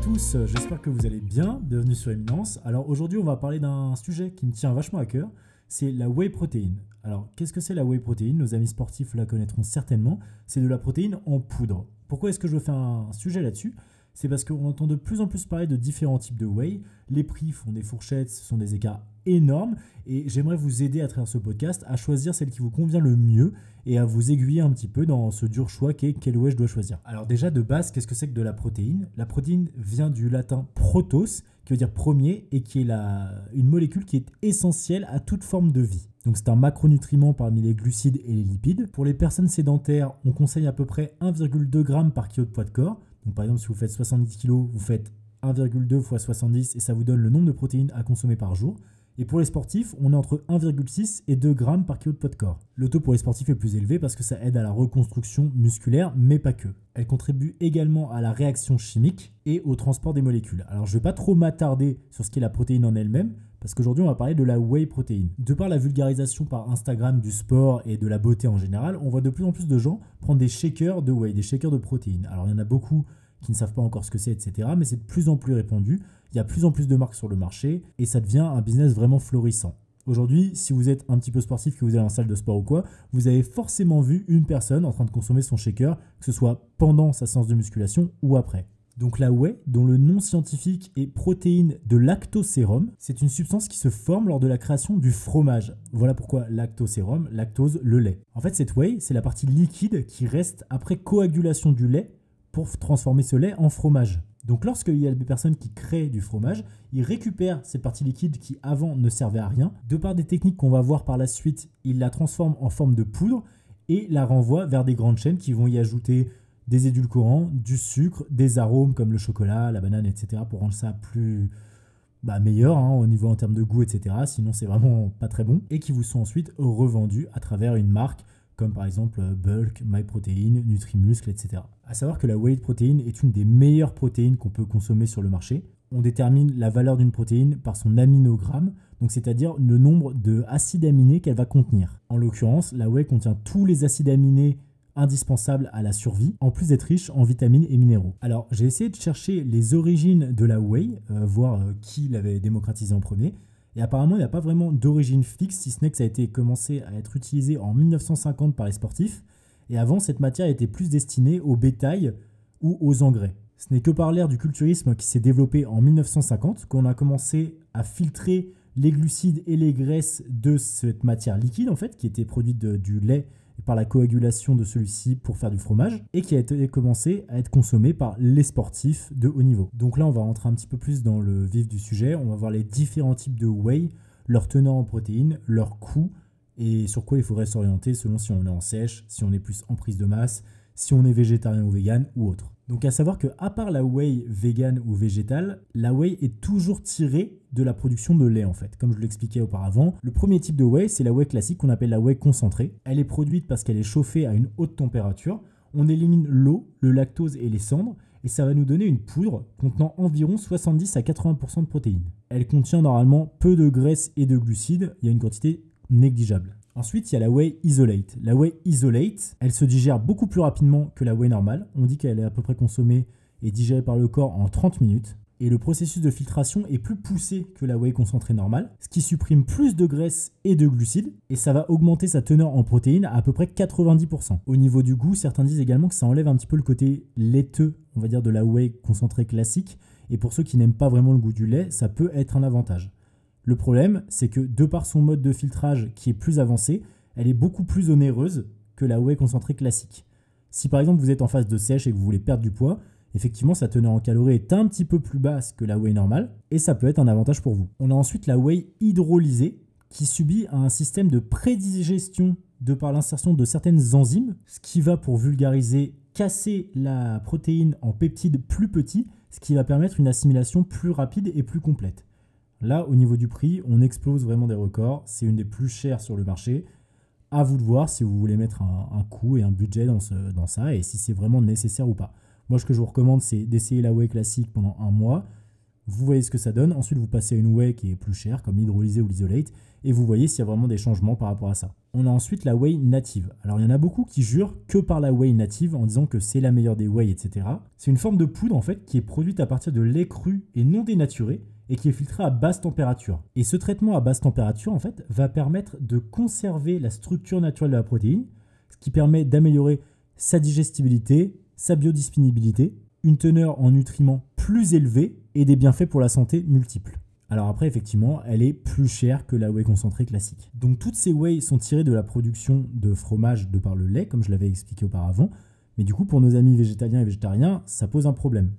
à tous, j'espère que vous allez bien, bienvenue sur Eminence. Alors aujourd'hui on va parler d'un sujet qui me tient vachement à cœur, c'est la whey protein. Alors qu'est-ce que c'est la whey protein Nos amis sportifs la connaîtront certainement, c'est de la protéine en poudre. Pourquoi est-ce que je veux faire un sujet là-dessus? C'est parce qu'on entend de plus en plus parler de différents types de whey. Les prix font des fourchettes, ce sont des écarts énormes. Et j'aimerais vous aider à travers ce podcast à choisir celle qui vous convient le mieux et à vous aiguiller un petit peu dans ce dur choix qu'est quel whey je dois choisir. Alors déjà de base, qu'est-ce que c'est que de la protéine? La protéine vient du latin protos, qui veut dire premier, et qui est la, une molécule qui est essentielle à toute forme de vie. Donc c'est un macronutriment parmi les glucides et les lipides. Pour les personnes sédentaires, on conseille à peu près 1,2 g par kilo de poids de corps. Donc par exemple, si vous faites 70 kg, vous faites 1,2 fois 70 et ça vous donne le nombre de protéines à consommer par jour. Et pour les sportifs, on est entre 1,6 et 2 grammes par kilo de poids de corps. Le taux pour les sportifs est plus élevé parce que ça aide à la reconstruction musculaire, mais pas que. Elle contribue également à la réaction chimique et au transport des molécules. Alors je ne vais pas trop m'attarder sur ce qu'est la protéine en elle-même, parce qu'aujourd'hui on va parler de la whey protein. De par la vulgarisation par Instagram du sport et de la beauté en général, on voit de plus en plus de gens prendre des shakers de whey, des shakers de protéines. Alors il y en a beaucoup qui ne savent pas encore ce que c'est, etc. Mais c'est de plus en plus répandu. Il y a plus en plus de marques sur le marché et ça devient un business vraiment florissant. Aujourd'hui, si vous êtes un petit peu sportif, que vous allez en salle de sport ou quoi, vous avez forcément vu une personne en train de consommer son shaker, que ce soit pendant sa séance de musculation ou après. Donc la whey, dont le nom scientifique est protéine de lactosérum, c'est une substance qui se forme lors de la création du fromage. Voilà pourquoi lactosérum, lactose, le lait. En fait, cette whey, c'est la partie liquide qui reste après coagulation du lait pour transformer ce lait en fromage. Donc lorsqu'il y a des personnes qui créent du fromage, ils récupèrent cette partie liquide qui avant ne servait à rien. De par des techniques qu'on va voir par la suite, ils la transforment en forme de poudre et la renvoient vers des grandes chaînes qui vont y ajouter des édulcorants, du sucre, des arômes comme le chocolat, la banane, etc. pour rendre ça plus bah, meilleur hein, au niveau en termes de goût, etc. Sinon c'est vraiment pas très bon. Et qui vous sont ensuite revendus à travers une marque comme par exemple Bulk, MyProtein, Nutrimuscle, etc. À savoir que la whey protein est une des meilleures protéines qu'on peut consommer sur le marché. On détermine la valeur d'une protéine par son aminogramme, donc c'est-à-dire le nombre de acides aminés qu'elle va contenir. En l'occurrence, la whey contient tous les acides aminés indispensables à la survie, en plus d'être riche en vitamines et minéraux. Alors j'ai essayé de chercher les origines de la whey, euh, voir euh, qui l'avait démocratisé en premier. Et apparemment, il n'y a pas vraiment d'origine fixe, si ce n'est que ça a été commencé à être utilisé en 1950 par les sportifs. Et avant, cette matière était plus destinée au bétail ou aux engrais. Ce n'est que par l'ère du culturisme qui s'est développé en 1950 qu'on a commencé à filtrer les glucides et les graisses de cette matière liquide, en fait, qui était produite du lait par la coagulation de celui-ci pour faire du fromage et qui a été commencé à être consommé par les sportifs de haut niveau. Donc là, on va rentrer un petit peu plus dans le vif du sujet. On va voir les différents types de whey, leur teneur en protéines, leur coût et sur quoi il faudrait s'orienter selon si on est en sèche, si on est plus en prise de masse, si on est végétarien ou vegan ou autre. Donc à savoir que à part la whey vegan ou végétale, la whey est toujours tirée de la production de lait en fait. Comme je l'expliquais auparavant, le premier type de whey, c'est la whey classique qu'on appelle la whey concentrée. Elle est produite parce qu'elle est chauffée à une haute température. On élimine l'eau, le lactose et les cendres et ça va nous donner une poudre contenant environ 70 à 80% de protéines. Elle contient normalement peu de graisse et de glucides, il y a une quantité négligeable. Ensuite, il y a la whey isolate. La whey isolate, elle se digère beaucoup plus rapidement que la whey normale. On dit qu'elle est à peu près consommée et digérée par le corps en 30 minutes. Et le processus de filtration est plus poussé que la whey concentrée normale, ce qui supprime plus de graisse et de glucides, et ça va augmenter sa teneur en protéines à peu près 90%. Au niveau du goût, certains disent également que ça enlève un petit peu le côté laiteux, on va dire, de la whey concentrée classique, et pour ceux qui n'aiment pas vraiment le goût du lait, ça peut être un avantage. Le problème, c'est que de par son mode de filtrage qui est plus avancé, elle est beaucoup plus onéreuse que la whey concentrée classique. Si par exemple vous êtes en phase de sèche et que vous voulez perdre du poids, effectivement sa teneur en calories est un petit peu plus basse que la whey normale et ça peut être un avantage pour vous. On a ensuite la whey hydrolysée qui subit un système de prédigestion de par l'insertion de certaines enzymes, ce qui va pour vulgariser casser la protéine en peptides plus petits, ce qui va permettre une assimilation plus rapide et plus complète. Là, au niveau du prix, on explose vraiment des records. C'est une des plus chères sur le marché. À vous de voir si vous voulez mettre un, coût et un budget dans, dans ça et si c'est vraiment nécessaire ou pas. Moi, ce que je vous recommande, c'est d'essayer la whey classique pendant un mois. Vous voyez ce que ça donne. Ensuite, vous passez à une whey qui est plus chère, comme l'hydrolysé ou l'isolate, et vous voyez s'il y a vraiment des changements par rapport à ça. On a ensuite la whey native. Alors, il y en a beaucoup qui jurent que par la whey native en disant que c'est la meilleure des whey, etc. C'est une forme de poudre en fait qui est produite à partir de lait cru et non dénaturé et qui est filtré à basse température. Et ce traitement à basse température en fait va permettre de conserver la structure naturelle de la protéine, ce qui permet d'améliorer sa digestibilité, sa biodisponibilité, une teneur en nutriments plus élevée et des bienfaits pour la santé multiples. Alors après, effectivement, elle est plus chère que la whey concentrée classique. Donc toutes ces whey sont tirées de la production de fromage de par le lait, comme je l'avais expliqué auparavant. Mais du coup, pour nos amis végétaliens et végétariens, ça pose un problème.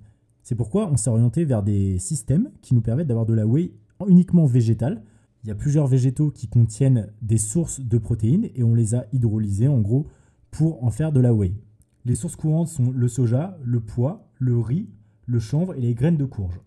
C'est pourquoi on s'est orienté vers des systèmes qui nous permettent d'avoir de la whey uniquement végétale. Il y a plusieurs végétaux qui contiennent des sources de protéines et on les a hydrolysés en gros pour en faire de la whey. Les sources courantes sont le soja, le pois, le riz, le chanvre et les graines de courge.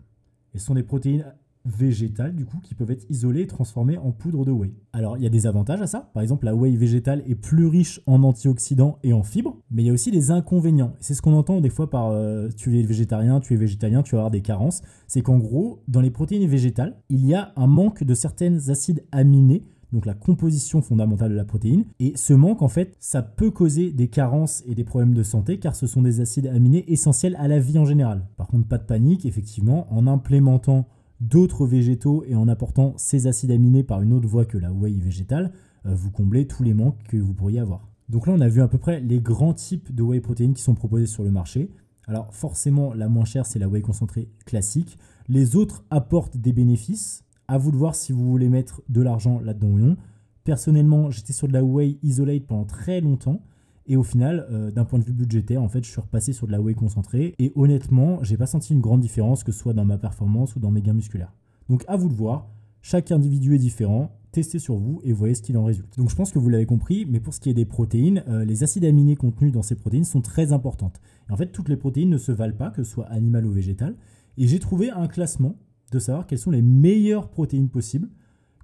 Et ce sont des protéines végétales du coup qui peuvent être isolées et transformées en poudre de whey. Alors il y a des avantages à ça, par exemple la whey végétale est plus riche en antioxydants et en fibres, mais il y a aussi des inconvénients. C'est ce qu'on entend des fois par euh, tu es végétarien, tu es végétalien, tu vas avoir des carences. C'est qu'en gros, dans les protéines végétales, il y a un manque de certains acides aminés donc la composition fondamentale de la protéine. Et ce manque, en fait, ça peut causer des carences et des problèmes de santé car ce sont des acides aminés essentiels à la vie en général. Par contre, pas de panique, effectivement, en implémentant d'autres végétaux et en apportant ces acides aminés par une autre voie que la whey végétale, euh, vous comblez tous les manques que vous pourriez avoir. Donc là, on a vu à peu près les grands types de whey protéines qui sont proposés sur le marché. Alors forcément, la moins chère, c'est la whey concentrée classique. Les autres apportent des bénéfices, à vous de voir si vous voulez mettre de l'argent là-dedans ou non. Personnellement, j'étais sur de la whey isolate pendant très longtemps. Et au final, euh, d'un point de vue budgétaire, en fait, je suis repassé sur de la whey concentrée. Et honnêtement, j'ai pas senti une grande différence, que ce soit dans ma performance ou dans mes gains musculaires. Donc à vous de voir. Chaque individu est différent. Testez sur vous et voyez ce qu'il en résulte. Donc je pense que vous l'avez compris, mais pour ce qui est des protéines, euh, les acides aminés contenus dans ces protéines sont très importantes. Et en fait, toutes les protéines ne se valent pas, que ce soit animal ou végétal. Et j'ai trouvé un classement de savoir quelles sont les meilleures protéines possibles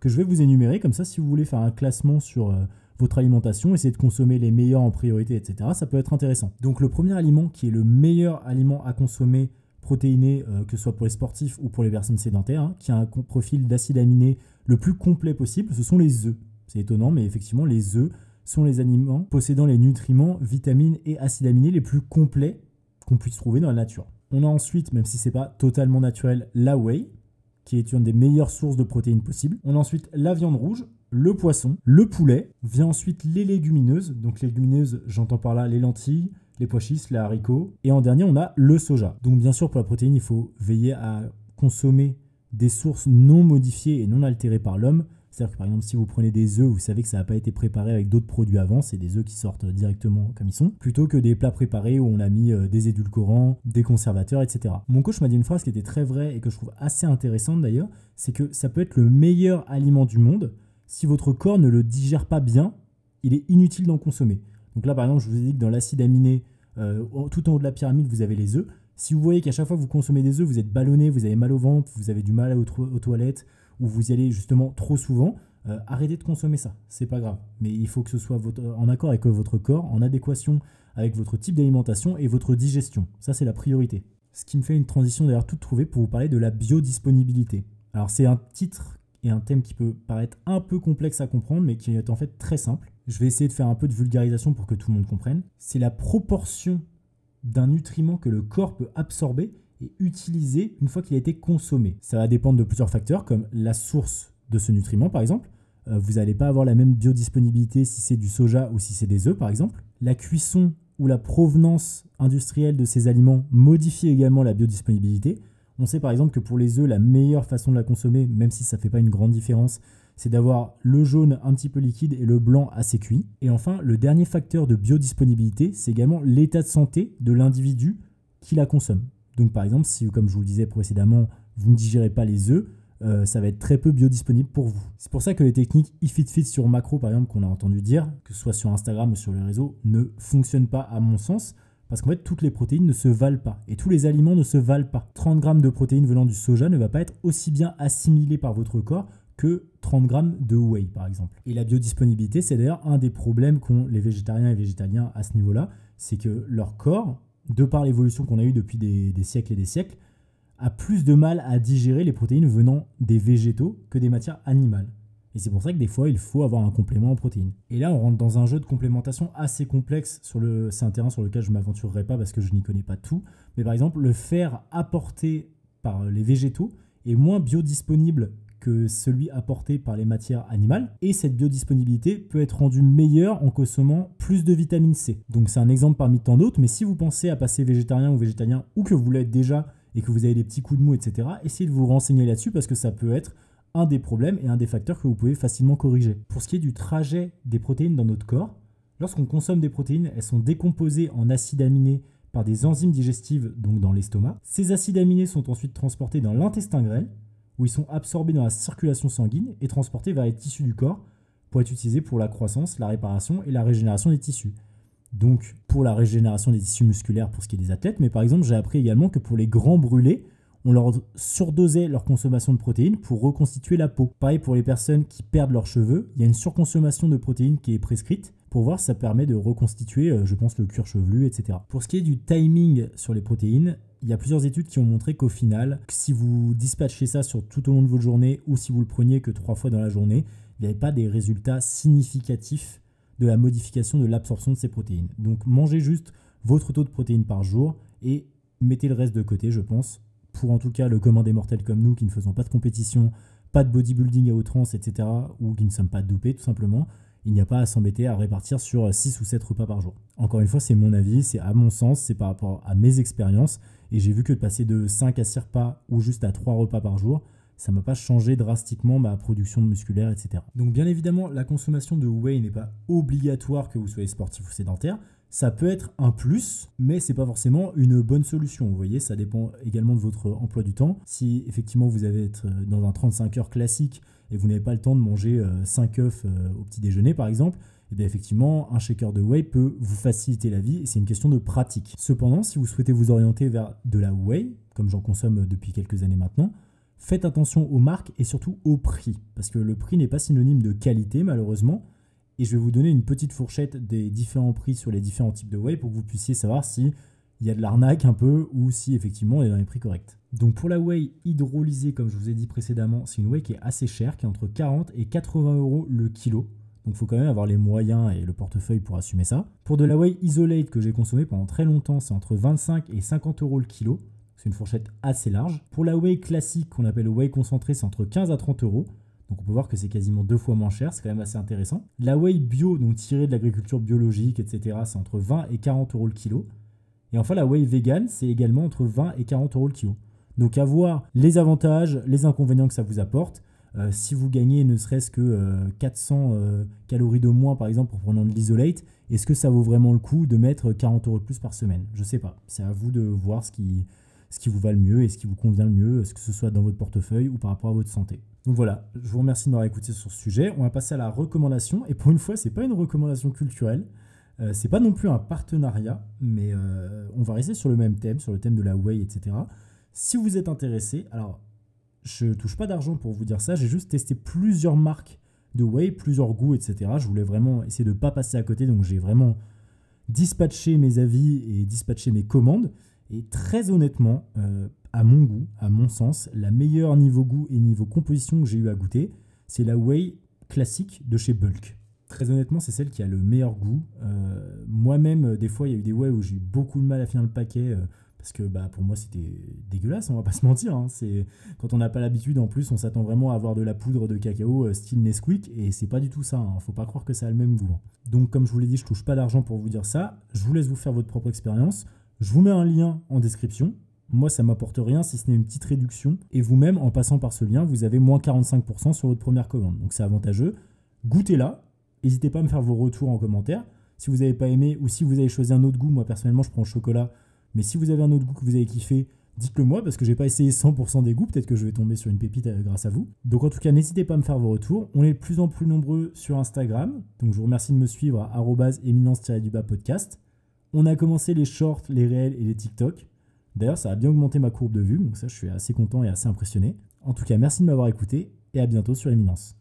que je vais vous énumérer. Comme ça, si vous voulez faire un classement sur euh, votre alimentation, essayer de consommer les meilleurs en priorité, etc., ça peut être intéressant. Donc le premier aliment qui est le meilleur aliment à consommer protéiné, euh, que ce soit pour les sportifs ou pour les personnes sédentaires, hein, qui a un profil d'acide aminé le plus complet possible, ce sont les œufs. C'est étonnant, mais effectivement, les œufs sont les aliments possédant les nutriments, vitamines et acides aminés les plus complets qu'on puisse trouver dans la nature. On a ensuite, même si c'est pas totalement naturel, la whey, qui est une des meilleures sources de protéines possibles. On a ensuite la viande rouge, le poisson, le poulet. Vient ensuite les légumineuses. Donc les légumineuses, j'entends par là les lentilles, les pois chiches, les haricots. Et en dernier, on a le soja. Donc bien sûr, pour la protéine, il faut veiller à consommer des sources non modifiées et non altérées par l'homme. C'est-à-dire que par exemple, si vous prenez des œufs, vous savez que ça n'a pas été préparé avec d'autres produits avant, c'est des œufs qui sortent directement comme ils sont, plutôt que des plats préparés où on a mis euh, des édulcorants, des conservateurs, etc. Mon coach m'a dit une phrase qui était très vraie et que je trouve assez intéressante d'ailleurs, c'est que ça peut être le meilleur aliment du monde. Si votre corps ne le digère pas bien, il est inutile d'en consommer. Donc là, par exemple, je vous ai dit que dans l'acide aminé, euh, tout en haut de la pyramide, vous avez les œufs. Si vous voyez qu'à chaque fois que vous consommez des œufs, vous êtes ballonné, vous avez mal au ventre, vous avez du mal aux toilettes, où vous y allez justement trop souvent, euh, arrêtez de consommer ça. C'est pas grave. Mais il faut que ce soit en accord avec votre corps, en adéquation avec votre type d'alimentation et votre digestion. Ça, c'est la priorité. Ce qui me fait une transition d'ailleurs toute trouvée pour vous parler de la biodisponibilité. Alors, c'est un titre et un thème qui peut paraître un peu complexe à comprendre, mais qui est en fait très simple. Je vais essayer de faire un peu de vulgarisation pour que tout le monde comprenne. C'est la proportion d'un nutriment que le corps peut absorber et utilisé une fois qu'il a été consommé. Ça va dépendre de plusieurs facteurs comme la source de ce nutriment par exemple. Euh, vous n'allez pas avoir la même biodisponibilité si c'est du soja ou si c'est des œufs par exemple. La cuisson ou la provenance industrielle de ces aliments modifie également la biodisponibilité. On sait par exemple que pour les œufs, la meilleure façon de la consommer, même si ça ne fait pas une grande différence, c'est d'avoir le jaune un petit peu liquide et le blanc assez cuit. Et enfin, le dernier facteur de biodisponibilité, c'est également l'état de santé de l'individu qui la consomme. Donc par exemple, si comme je vous le disais précédemment, vous ne digérez pas les œufs, euh, ça va être très peu biodisponible pour vous. C'est pour ça que les techniques ifit-fit sur macro, par exemple, qu'on a entendu dire, que ce soit sur Instagram ou sur les réseaux, ne fonctionnent pas à mon sens. Parce qu'en fait, toutes les protéines ne se valent pas. Et tous les aliments ne se valent pas. 30 grammes de protéines venant du soja ne va pas être aussi bien assimilé par votre corps que 30 grammes de whey, par exemple. Et la biodisponibilité, c'est d'ailleurs un des problèmes qu'ont les végétariens et végétaliens à ce niveau-là. C'est que leur corps de par l'évolution qu'on a eue depuis des, siècles et des siècles, a plus de mal à digérer les protéines venant des végétaux que des matières animales. Et c'est pour ça que des fois, il faut avoir un complément en protéines. Et là, on rentre dans un jeu de complémentation assez complexe. Sur le, c'est un terrain sur lequel je ne m'aventurerai pas parce que je n'y connais pas tout. Mais par exemple, le fer apporté par les végétaux est moins biodisponible que celui apporté par les matières animales. Et cette biodisponibilité peut être rendue meilleure en consommant plus de vitamine C. Donc c'est un exemple parmi tant d'autres. Mais si vous pensez à passer végétarien ou végétalien, ou que vous l'êtes déjà et que vous avez des petits coups de mou, etc., essayez de vous renseigner là-dessus parce que ça peut être un des problèmes et un des facteurs que vous pouvez facilement corriger. Pour ce qui est du trajet des protéines dans notre corps, lorsqu'on consomme des protéines, elles sont décomposées en acides aminés par des enzymes digestives, donc dans l'estomac. Ces acides aminés sont ensuite transportés dans l'intestin grêle, où ils sont absorbés dans la circulation sanguine et transportés vers les tissus du corps pour être utilisés pour la croissance, la réparation et la régénération des tissus. Donc pour la régénération des tissus musculaires pour ce qui est des athlètes, mais par exemple j'ai appris également que pour les grands brûlés, on leur surdosait leur consommation de protéines pour reconstituer la peau. Pareil pour les personnes qui perdent leurs cheveux, il y a une surconsommation de protéines qui est prescrite pour voir si ça permet de reconstituer, euh, je pense, le cuir chevelu, etc. Pour ce qui est du timing sur les protéines, il y a plusieurs études qui ont montré qu'au final, si vous dispatchez ça sur tout au long de votre journée ou si vous le preniez que trois fois dans la journée, il n'y avait pas des résultats significatifs de la modification de l'absorption de ces protéines. Donc mangez juste votre taux de protéines par jour et mettez le reste de côté, je pense, pour en tout cas le commun des mortels comme nous qui ne faisons pas de compétition, pas de bodybuilding à outrance, etc., ou qui ne sommes pas dopés tout simplement, il n'y a pas à s'embêter à répartir sur 6 ou 7 repas par jour. Encore une fois, c'est mon avis, c'est à mon sens, c'est par rapport à mes expériences, et j'ai vu que de passer de 5 à 6 repas ou juste à 3 repas par jour, ça m'a pas changé drastiquement ma production musculaire, etc. Donc bien évidemment, la consommation de whey n'est pas obligatoire que vous soyez sportif ou sédentaire, ça peut être un plus, mais c'est pas forcément une bonne solution. Vous voyez, ça dépend également de votre emploi du temps. Si effectivement vous avez être euh, dans un 35 heures classique et vous n'avez pas le temps de manger 5 euh, œufs euh, au petit déjeuner par exemple, et eh effectivement, un shaker de whey peut vous faciliter la vie c'est une question de pratique. Cependant, si vous souhaitez vous orienter vers de la whey, comme j'en consomme depuis quelques années maintenant, faites attention aux marques et surtout au prix, parce que le prix n'est pas synonyme de qualité malheureusement. Et je vais vous donner une petite fourchette des différents prix sur les différents types de whey pour que vous puissiez savoir si il y a de l'arnaque un peu ou si effectivement elle est dans les prix corrects. Donc pour la whey hydrolysée, comme je vous ai dit précédemment, c'est une whey qui est assez chère, qui est entre 40 et 80 euros le kilo. Donc il faut quand même avoir les moyens et le portefeuille pour assumer ça. Pour de la whey isolate que j'ai consommée pendant très longtemps, c'est entre 25 et 50 euros le kilo. C'est une fourchette assez large. Pour la whey classique qu'on appelle whey concentré, c'est entre 15 à 30 euros. Donc on peut voir que c'est quasiment deux fois moins cher, c'est quand même assez intéressant. La whey bio, donc tirée de l'agriculture biologique, etc., c'est entre 20 et 40 euros le kilo. Et enfin la whey vegan, c'est également entre 20 et 40 euros le kilo. Donc à voir les avantages, les inconvénients que ça vous apporte. Euh, si vous gagnez ne serait-ce que 400 euh, euh, calories de moins par exemple pour prendre de l'isolate, est-ce que ça vaut vraiment le coup de mettre 40 euros de plus par semaine? Je sais pas. C'est à vous de voir ce qui, ce qui vous va le mieux et ce qui vous convient le mieux, que ce soit dans votre portefeuille ou par rapport à votre santé. Donc voilà, je vous remercie de m'avoir écouté sur ce sujet. On va passer à la recommandation. Et pour une fois, ce n'est pas une recommandation culturelle. Euh, c'est pas non plus un partenariat, mais euh, on va rester sur le même thème, sur le thème de la whey, etc. Si vous êtes intéressé, alors je touche pas d'argent pour vous dire ça, j'ai juste testé plusieurs marques de whey, plusieurs goûts, etc. Je voulais vraiment essayer de ne pas passer à côté, donc j'ai vraiment dispatché mes avis et dispatché mes commandes. Et très honnêtement, euh, à mon goût, à mon sens, la meilleure niveau goût et niveau composition que j'ai eu à goûter, c'est la whey classique de chez Bulk. Très honnêtement, c'est celle qui a le meilleur goût. Euh, moi-même, des fois, il y a eu des whey où j'ai eu beaucoup de mal à finir le paquet. Euh, parce que bah, pour moi, c'était dégueulasse, on va pas se mentir. Hein. Quand on n'a pas l'habitude, en plus, on s'attend vraiment à avoir de la poudre de cacao euh, style Nesquik. Et c'est pas du tout ça. Hein. Faut pas croire que ça a le même goût. Hein. Donc, comme je vous l'ai dit, je touche pas d'argent pour vous dire ça. Je vous laisse vous faire votre propre expérience. Je vous mets un lien en description. Moi, ça m'apporte rien si ce n'est une petite réduction. Et vous-même, en passant par ce lien, vous avez moins 45% sur votre première commande. Donc c'est avantageux. Goûtez-la. N'hésitez pas à me faire vos retours en commentaire. Si vous n'avez pas aimé ou si vous avez choisi un autre goût, moi personnellement, je prends le chocolat. Mais si vous avez un autre goût que vous avez kiffé, dites-le moi parce que j'ai pas essayé 100% des goûts. Peut-être que je vais tomber sur une pépite euh, grâce à vous. Donc en tout cas, n'hésitez pas à me faire vos retours. On est de plus en plus nombreux sur Instagram. Donc je vous remercie de me suivre à éminence-du-bas podcast. On a commencé les shorts, les réels et les TikTok. D'ailleurs, ça a bien augmenté ma courbe de vue, donc ça, je suis assez content et assez impressionné. En tout cas, merci de m'avoir écouté et à bientôt sur Éminence.